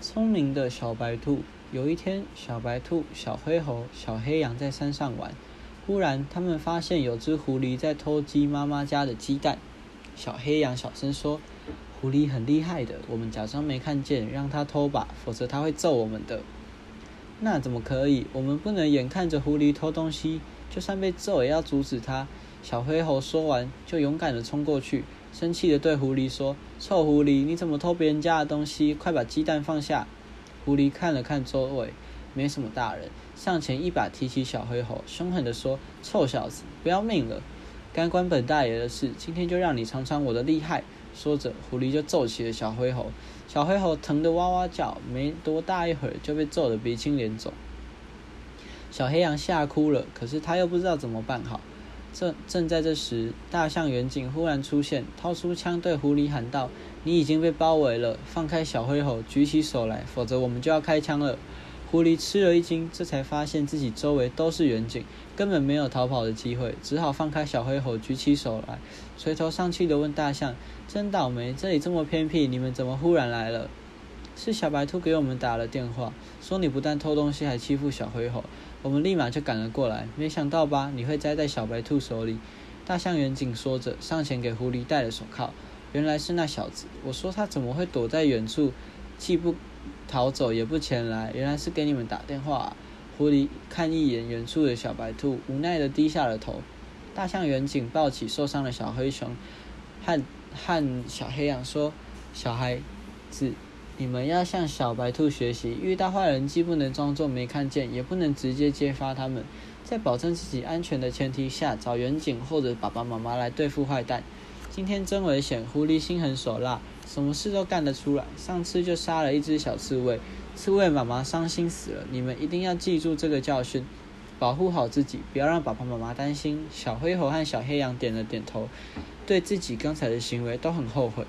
聪明的小白兔。有一天，小白兔、小灰猴、小黑羊在山上玩，忽然他们发现有只狐狸在偷鸡妈妈家的鸡蛋。小黑羊小声说：“狐狸很厉害的，我们假装没看见，让它偷吧，否则它会揍我们的。”那怎么可以？我们不能眼看着狐狸偷东西，就算被揍也要阻止它。小灰猴说完，就勇敢地冲过去，生气地对狐狸说：“臭狐狸，你怎么偷别人家的东西？快把鸡蛋放下！”狐狸看了看周围，没什么大人，上前一把提起小灰猴，凶狠地说：“臭小子，不要命了！该关本大爷的事，今天就让你尝尝我的厉害！”说着，狐狸就揍起了小灰猴。小灰猴疼得哇哇叫，没多大一会儿就被揍得鼻青脸肿。小黑羊吓哭了，可是他又不知道怎么办好。正正在这时，大象远景忽然出现，掏出枪对狐狸喊道：“你已经被包围了，放开小灰猴，举起手来，否则我们就要开枪了。”狐狸吃了一惊，这才发现自己周围都是远景，根本没有逃跑的机会，只好放开小灰猴，举起手来，垂头丧气地问大象：“真倒霉，这里这么偏僻，你们怎么忽然来了？”是小白兔给我们打了电话，说你不但偷东西，还欺负小灰猴。我们立马就赶了过来，没想到吧？你会栽在小白兔手里。大象远景说着，上前给狐狸戴了手铐。原来是那小子，我说他怎么会躲在远处，既不逃走也不前来？原来是给你们打电话啊。狐狸看一眼远处的小白兔，无奈的低下了头。大象远景抱起受伤的小黑熊，和和小黑羊说：“小孩子。”你们要向小白兔学习，遇到坏人既不能装作没看见，也不能直接揭发他们，在保证自己安全的前提下，找远景或者爸爸妈妈来对付坏蛋。今天真危险，狐狸心狠手辣，什么事都干得出来。上次就杀了一只小刺猬，刺猬妈妈伤心死了。你们一定要记住这个教训，保护好自己，不要让爸爸妈妈担心。小灰猴和小黑羊点了点头，对自己刚才的行为都很后悔。